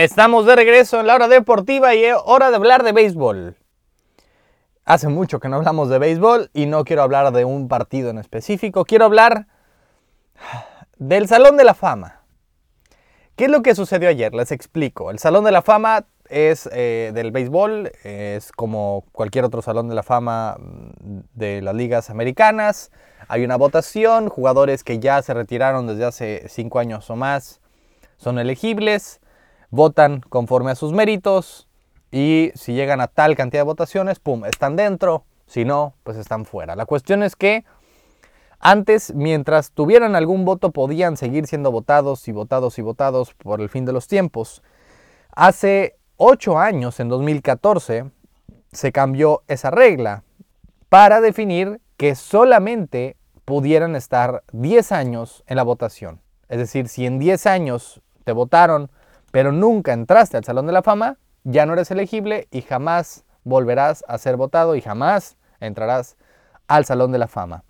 Estamos de regreso en la hora deportiva y es hora de hablar de béisbol. Hace mucho que no hablamos de béisbol y no quiero hablar de un partido en específico, quiero hablar del Salón de la Fama. ¿Qué es lo que sucedió ayer? Les explico. El Salón de la Fama es eh, del béisbol, es como cualquier otro Salón de la Fama mm, de las ligas americanas. Hay una votación, jugadores que ya se retiraron desde hace cinco años o más son elegibles votan conforme a sus méritos y si llegan a tal cantidad de votaciones, ¡pum!, están dentro, si no, pues están fuera. La cuestión es que antes, mientras tuvieran algún voto, podían seguir siendo votados y votados y votados por el fin de los tiempos. Hace ocho años, en 2014, se cambió esa regla para definir que solamente pudieran estar 10 años en la votación. Es decir, si en 10 años te votaron pero nunca entraste al Salón de la Fama, ya no eres elegible y jamás volverás a ser votado y jamás entrarás al Salón de la Fama.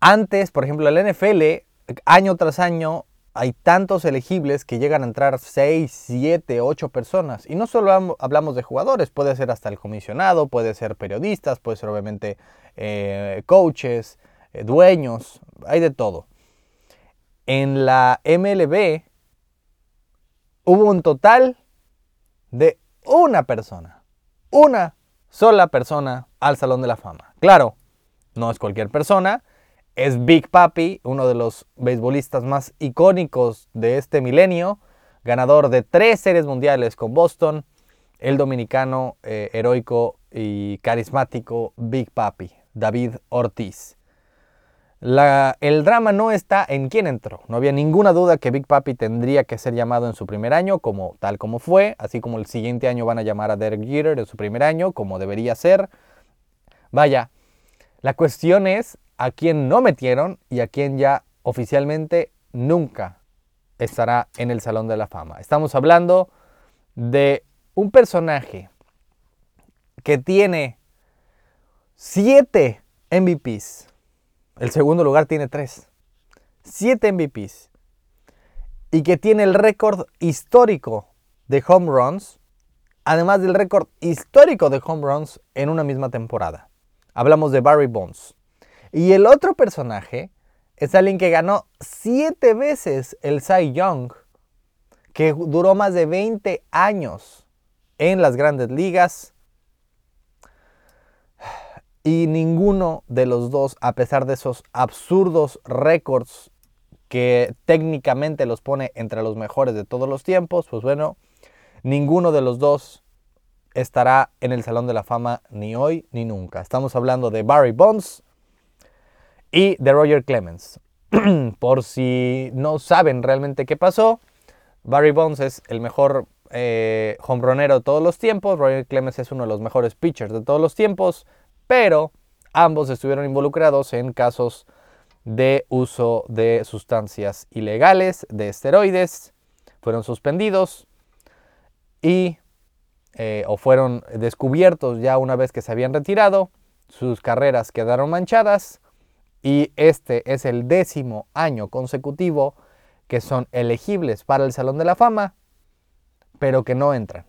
Antes, por ejemplo, el NFL, año tras año, hay tantos elegibles que llegan a entrar 6, 7, 8 personas. Y no solo hablamos de jugadores, puede ser hasta el comisionado, puede ser periodistas, puede ser obviamente eh, coaches, eh, dueños, hay de todo. En la MLB hubo un total de una persona, una sola persona al Salón de la Fama. Claro, no es cualquier persona, es Big Papi, uno de los beisbolistas más icónicos de este milenio, ganador de tres series mundiales con Boston, el dominicano eh, heroico y carismático Big Papi, David Ortiz el drama no está en quién entró. No había ninguna duda que Big Papi tendría que ser llamado en su primer año, como tal como fue, así como el siguiente año van a llamar a Derek Jeter en su primer año, como debería ser. Vaya, la cuestión es a quién no metieron y a quién ya oficialmente nunca estará en el Salón de la Fama. Estamos hablando de un personaje que tiene siete MVPs el segundo lugar tiene tres. Siete MVPs. Y que tiene el récord histórico de home runs, además del récord histórico de home runs en una misma temporada. Hablamos de Barry Bonds. Y el otro personaje es alguien que ganó siete veces el Cy Young, que duró más de 20 años en las grandes ligas y ninguno de los dos, a pesar de esos absurdos récords que técnicamente los pone entre los mejores de todos los tiempos, pues bueno, ninguno de los dos estará en el Salón de la Fama ni hoy ni nunca. Estamos hablando de Barry Bonds y de Roger Clemens. Por si no saben realmente qué pasó, Barry Bonds es el mejor eh, hombronero de todos los tiempos, Roger Clemens es uno de los mejores pitchers de todos los tiempos, pero ambos estuvieron involucrados en casos de uso de sustancias ilegales, de esteroides, fueron suspendidos y eh, o fueron descubiertos ya una vez que se habían retirado, sus carreras quedaron manchadas y este es el décimo año consecutivo que son elegibles para el Salón de la Fama, pero que no entran,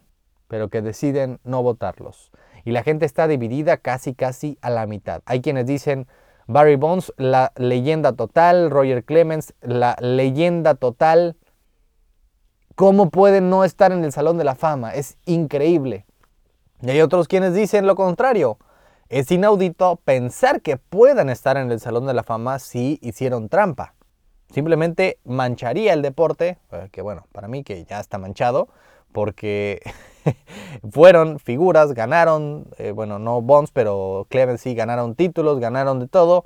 pero que deciden no votarlos y la gente está dividida casi casi a la mitad. Hay quienes dicen Barry Bonds, la leyenda total, Roger Clemens, la leyenda total. ¿Cómo pueden no estar en el Salón de la Fama? Es increíble. Y hay otros quienes dicen lo contrario. Es inaudito pensar que puedan estar en el Salón de la Fama si hicieron trampa. Simplemente mancharía el deporte, eh, que bueno, para mí que ya está manchado, porque fueron figuras, ganaron, eh, bueno, no Bonds, pero Clemens sí ganaron títulos, ganaron de todo.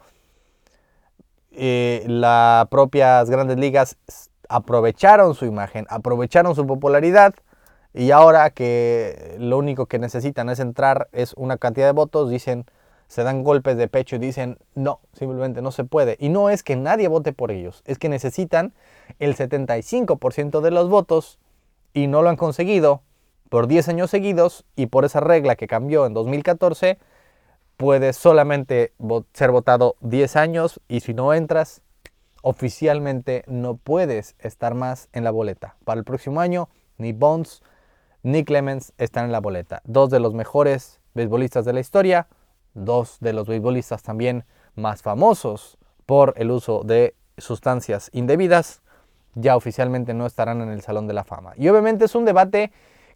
Eh, las propias grandes ligas aprovecharon su imagen, aprovecharon su popularidad y ahora que lo único que necesitan es entrar es una cantidad de votos, dicen, se dan golpes de pecho y dicen, no, simplemente no se puede. Y no es que nadie vote por ellos, es que necesitan el 75% de los votos y no lo han conseguido por 10 años seguidos y por esa regla que cambió en 2014, puedes solamente ser votado 10 años y si no entras, oficialmente no puedes estar más en la boleta. Para el próximo año, ni Bonds ni Clemens están en la boleta. Dos de los mejores beisbolistas de la historia, dos de los beisbolistas también más famosos por el uso de sustancias indebidas, ya oficialmente no estarán en el Salón de la Fama. Y obviamente es un debate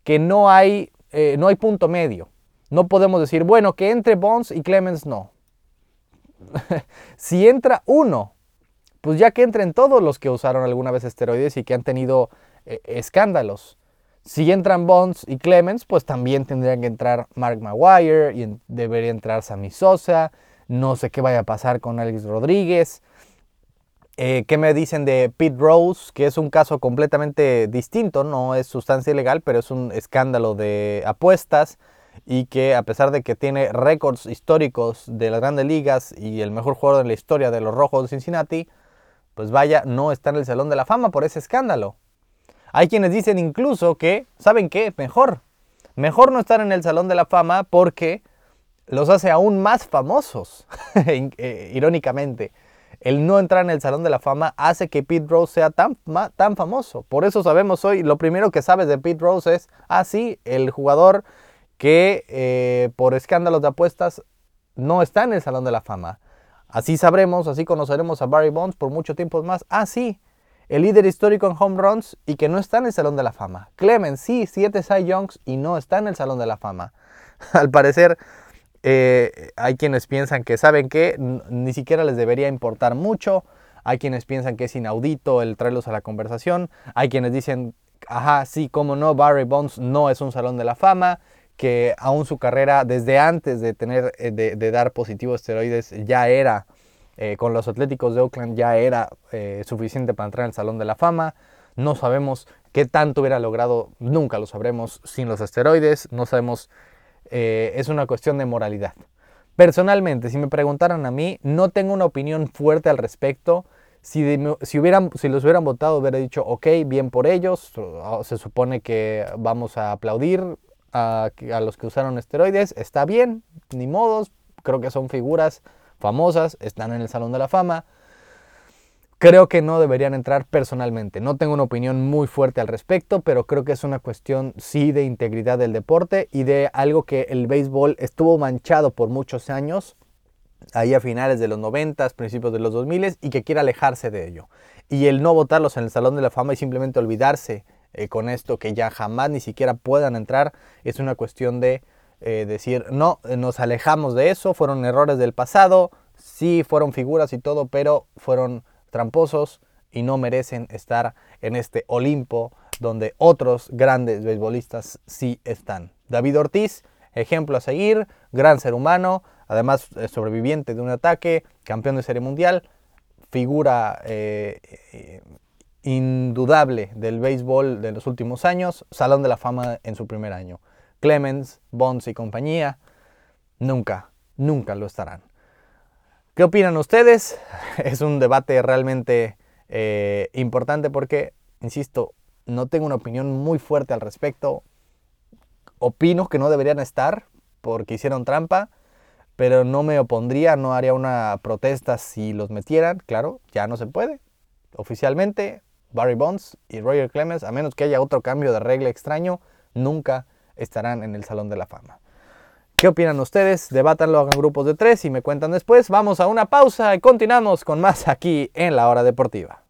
que no hay, eh, no hay punto medio. No podemos decir, bueno, que entre Bonds y Clemens no. si entra uno, pues ya que entren todos los que usaron alguna vez esteroides y que han tenido eh, escándalos. Si entran Bonds y Clemens, pues también tendrían que entrar Mark Maguire y debería entrar Sammy Sosa. No sé qué vaya a pasar con Alex Rodríguez. Eh, ¿Qué me dicen de Pete Rose? Que es un caso completamente distinto, no es sustancia ilegal, pero es un escándalo de apuestas y que a pesar de que tiene récords históricos de las grandes ligas y el mejor jugador en la historia de los Rojos de Cincinnati, pues vaya, no está en el Salón de la Fama por ese escándalo. Hay quienes dicen incluso que, ¿saben qué? Mejor. Mejor no estar en el Salón de la Fama porque los hace aún más famosos, eh, irónicamente. El no entrar en el Salón de la Fama hace que Pete Rose sea tan, tan famoso. Por eso sabemos hoy, lo primero que sabes de Pete Rose es, ah, sí, el jugador que eh, por escándalos de apuestas no está en el Salón de la Fama. Así sabremos, así conoceremos a Barry Bonds por mucho tiempo más. Ah, sí, el líder histórico en home runs y que no está en el Salón de la Fama. Clemens, sí, siete Cy Youngs y no está en el Salón de la Fama. Al parecer, eh, hay quienes piensan que saben que ni siquiera les debería importar mucho. Hay quienes piensan que es inaudito el traerlos a la conversación. Hay quienes dicen, ajá, sí, cómo no, Barry Bonds no es un Salón de la Fama que aún su carrera desde antes de tener eh, de, dar positivos esteroides ya era eh, con los Atléticos de Oakland ya era suficiente para entrar en el Salón de la Fama. No sabemos qué tanto hubiera logrado, nunca lo sabremos sin los esteroides. No sabemos, es una cuestión de moralidad. Personalmente, si me preguntaran a mí, no tengo una opinión fuerte al respecto. Si, si, hubieran, si los hubieran votado, hubiera dicho, ok, bien por ellos, se supone que vamos a aplaudir, a, los que usaron esteroides, está bien, ni modos, creo que son figuras famosas, están en el Salón de la Fama. Creo que no deberían entrar personalmente. No tengo una opinión muy fuerte al respecto, pero creo que es una cuestión sí de integridad del deporte y de algo que el béisbol estuvo manchado por muchos años, ahí a finales de los 90, principios de los 2000 y que quiere alejarse de ello. Y el no votarlos en el Salón de la Fama y simplemente olvidarse eh, con esto, que ya jamás ni siquiera puedan entrar, es una cuestión de eh, decir, no, nos alejamos de eso, fueron errores del pasado, sí fueron figuras y todo, pero fueron tramposos y no merecen estar en este Olimpo donde otros grandes beisbolistas sí están. David Ortiz, ejemplo a seguir, gran ser humano, además eh, sobreviviente de un ataque, campeón de serie mundial, figura indudable del béisbol de los últimos años, Salón de la Fama en su primer año. Clemens, Bonds y compañía, nunca, nunca lo estarán. ¿Qué opinan ustedes? Es un debate realmente eh, importante porque, insisto, no tengo una opinión muy fuerte al respecto. Opino que no deberían estar porque hicieron trampa, pero no me opondría, no haría una protesta si los metieran. Claro, ya no se puede. Oficialmente Barry Bonds y Roger Clemens, a menos que haya otro cambio de regla extraño, nunca estarán en el Salón de la Fama. ¿Qué opinan ustedes? Debátanlo, hagan grupos de tres y me cuentan después. Vamos a una pausa y continuamos con más aquí en la hora deportiva.